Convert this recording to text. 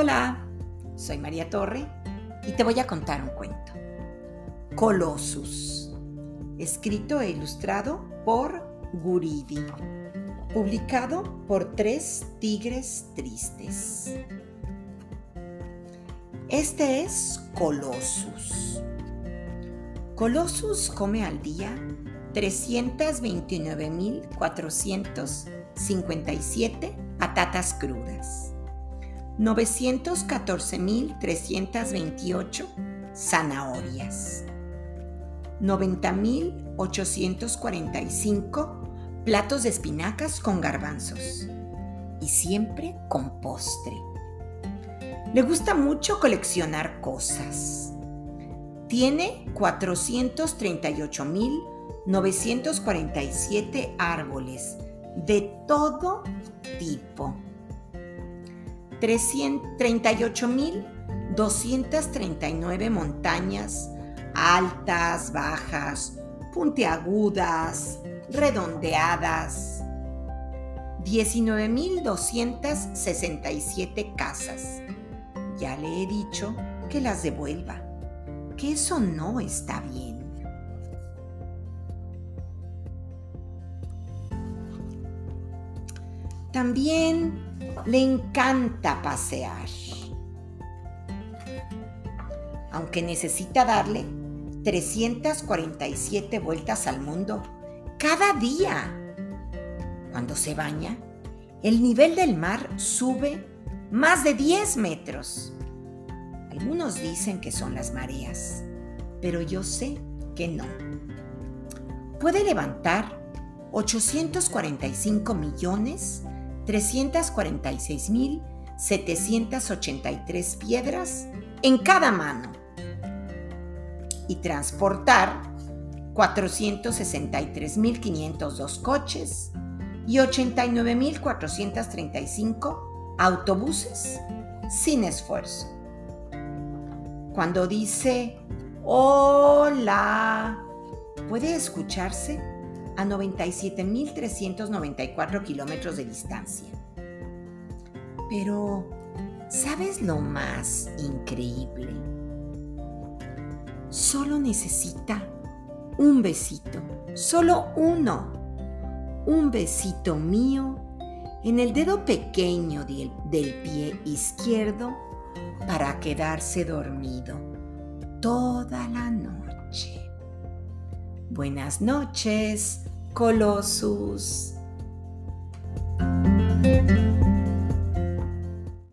Hola, soy María Torre y te voy a contar un cuento. Colossus, escrito e ilustrado por Guridi, publicado por Tres Tigres Tristes. Este es Colossus. Colossus come al día 329.457 patatas crudas, 914.328 zanahorias, 90.845 platos de espinacas con garbanzos y siempre con postre. Le gusta mucho coleccionar cosas. Tiene 438.947 árboles de todo tipo. 38.239 montañas altas, bajas, puntiagudas, redondeadas. 19.267 casas. Ya le he dicho que las devuelva, que eso no está bien. también le encanta pasear. Aunque necesita darle 347 vueltas al mundo cada día. Cuando se baña, el nivel del mar sube más de 10 metros. Algunos dicen que son las mareas, pero yo sé que no. Puede levantar 845 millones de 346.783 piedras en cada mano y transportar 463.502 coches y 89.435 autobuses sin esfuerzo. Cuando dice hola, ¿puede escucharse? A 97.394 kilómetros de distancia. Pero, ¿sabes lo más increíble? solo necesita un besito, solo uno. Un besito mío en el dedo pequeño del, pie izquierdo para quedarse dormido toda la noche. Buenas noches, Colossus.